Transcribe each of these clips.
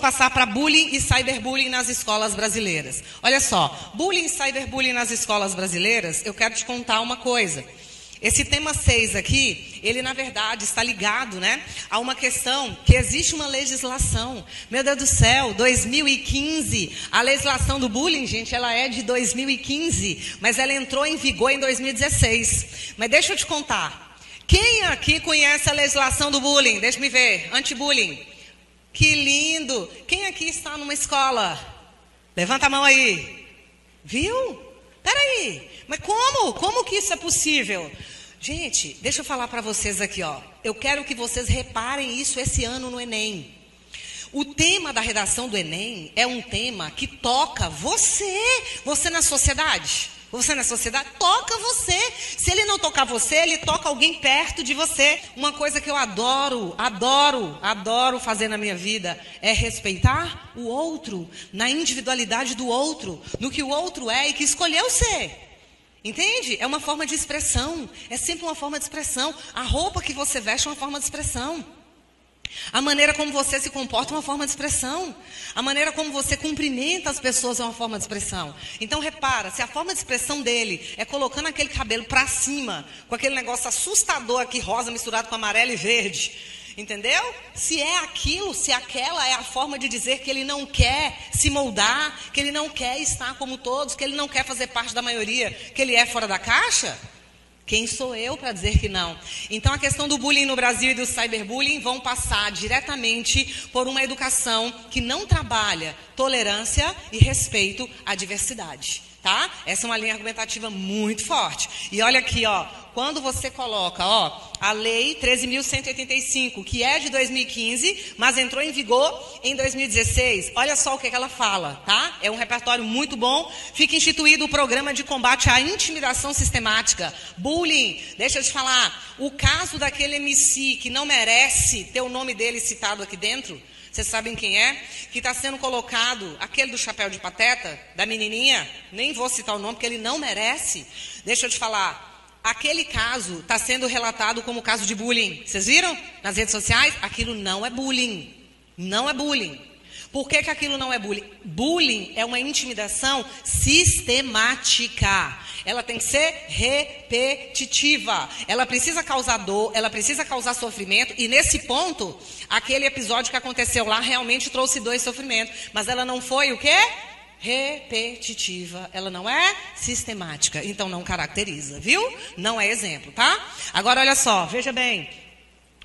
passar para bullying e cyberbullying nas escolas brasileiras. Olha só, bullying e cyberbullying nas escolas brasileiras, eu quero te contar uma coisa. Esse tema 6 aqui, ele na verdade está ligado, né, a uma questão que existe uma legislação. Meu Deus do céu, 2015, a legislação do bullying, gente, ela é de 2015, mas ela entrou em vigor em 2016. Mas deixa eu te contar. Quem aqui conhece a legislação do bullying? Deixa me ver. Anti-bullying. Que lindo! Quem aqui está numa escola? Levanta a mão aí. Viu? Peraí. Mas como? Como que isso é possível? Gente, deixa eu falar para vocês aqui, ó. Eu quero que vocês reparem isso esse ano no Enem. O tema da redação do Enem é um tema que toca você, você na sociedade. Você na sociedade toca você. Se ele não tocar você, ele toca alguém perto de você. Uma coisa que eu adoro, adoro, adoro fazer na minha vida é respeitar o outro, na individualidade do outro, no que o outro é e que escolheu ser. Entende? É uma forma de expressão. É sempre uma forma de expressão. A roupa que você veste é uma forma de expressão. A maneira como você se comporta é uma forma de expressão. A maneira como você cumprimenta as pessoas é uma forma de expressão. Então repara, se a forma de expressão dele é colocando aquele cabelo para cima, com aquele negócio assustador aqui, rosa misturado com amarelo e verde, entendeu? Se é aquilo, se aquela é a forma de dizer que ele não quer se moldar, que ele não quer estar como todos, que ele não quer fazer parte da maioria, que ele é fora da caixa, quem sou eu para dizer que não? Então, a questão do bullying no Brasil e do cyberbullying vão passar diretamente por uma educação que não trabalha tolerância e respeito à diversidade. Tá? Essa é uma linha argumentativa muito forte. E olha aqui, ó, quando você coloca, ó, a lei 13.185, que é de 2015, mas entrou em vigor em 2016, olha só o que, que ela fala, tá? É um repertório muito bom. Fica instituído o programa de combate à intimidação sistemática, bullying. Deixa eu te falar, o caso daquele MC que não merece ter o nome dele citado aqui dentro, vocês sabem quem é? Que está sendo colocado, aquele do chapéu de pateta, da menininha, nem vou citar o nome, porque ele não merece. Deixa eu te falar. Aquele caso está sendo relatado como caso de bullying. Vocês viram? Nas redes sociais? Aquilo não é bullying. Não é bullying. Por que, que aquilo não é bullying? Bullying é uma intimidação sistemática. Ela tem que ser repetitiva. Ela precisa causar dor, ela precisa causar sofrimento. E nesse ponto, aquele episódio que aconteceu lá realmente trouxe dois sofrimentos. Mas ela não foi o quê? Repetitiva, ela não é sistemática, então não caracteriza, viu? Não é exemplo, tá? Agora olha só, veja bem.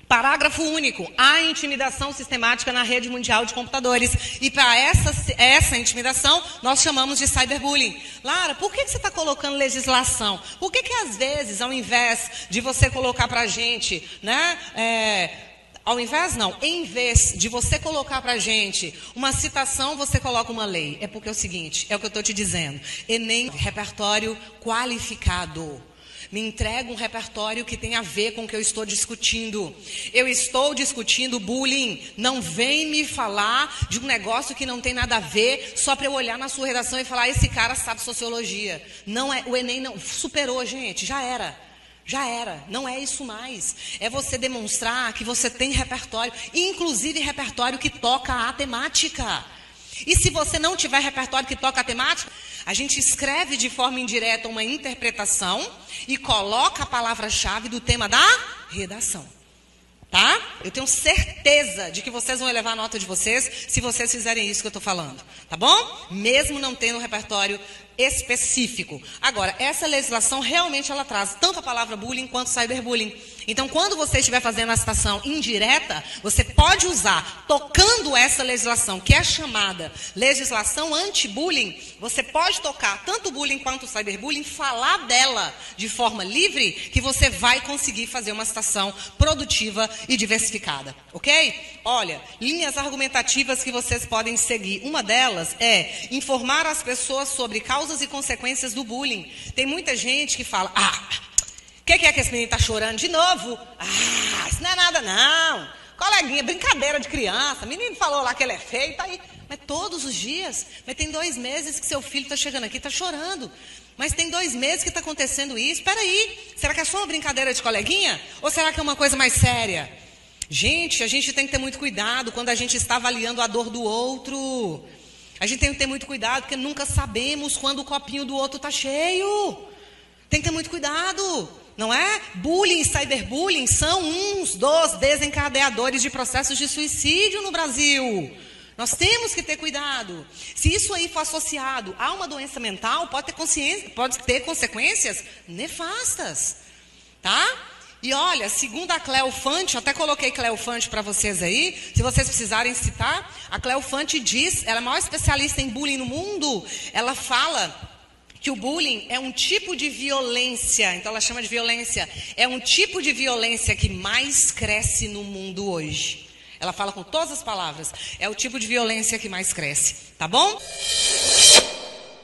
Parágrafo único. Há intimidação sistemática na rede mundial de computadores. E para essa, essa intimidação, nós chamamos de cyberbullying. Lara, por que, que você está colocando legislação? Por que, que às vezes, ao invés de você colocar para a gente, né, é, ao invés, não, em vez de você colocar para gente uma citação, você coloca uma lei. É porque é o seguinte, é o que eu estou te dizendo. Enem, repertório qualificado. Me entrega um repertório que tem a ver com o que eu estou discutindo. Eu estou discutindo bullying. Não vem me falar de um negócio que não tem nada a ver, só para eu olhar na sua redação e falar: esse cara sabe sociologia. Não é, o Enem não superou, gente, já era. Já era, não é isso mais. É você demonstrar que você tem repertório, inclusive repertório que toca a temática. E se você não tiver repertório que toca a temática, a gente escreve de forma indireta uma interpretação e coloca a palavra-chave do tema da redação. Tá? Eu tenho certeza de que vocês vão elevar a nota de vocês se vocês fizerem isso que eu estou falando. Tá bom? Mesmo não tendo repertório específico. Agora, essa legislação realmente ela traz tanto a palavra bullying quanto cyberbullying. Então, quando você estiver fazendo a citação indireta, você pode usar, tocando essa legislação, que é chamada legislação anti-bullying, você pode tocar tanto bullying quanto cyberbullying, falar dela de forma livre, que você vai conseguir fazer uma citação produtiva e diversificada. Ok? Olha, linhas argumentativas que vocês podem seguir. Uma delas é informar as pessoas sobre causas e consequências do bullying. Tem muita gente que fala, ah, que, que é que esse menino está chorando de novo? Ah, isso não é nada não. Coleguinha, brincadeira de criança. O menino falou lá que ele é feio, tá aí. Mas todos os dias. Mas tem dois meses que seu filho está chegando aqui, está chorando. Mas tem dois meses que está acontecendo isso. Espera aí. Será que é só uma brincadeira de coleguinha? Ou será que é uma coisa mais séria? Gente, a gente tem que ter muito cuidado quando a gente está avaliando a dor do outro. A gente tem que ter muito cuidado, porque nunca sabemos quando o copinho do outro está cheio. Tem que ter muito cuidado, não é? Bullying e cyberbullying são uns dos desencadeadores de processos de suicídio no Brasil. Nós temos que ter cuidado. Se isso aí for associado a uma doença mental, pode ter, pode ter consequências nefastas. Tá? E olha, segundo a Cleo Fante, até coloquei Cleo Fante para vocês aí, se vocês precisarem citar, a Cleo Fante diz, ela é a maior especialista em bullying no mundo, ela fala que o bullying é um tipo de violência, então ela chama de violência, é um tipo de violência que mais cresce no mundo hoje. Ela fala com todas as palavras, é o tipo de violência que mais cresce, tá bom?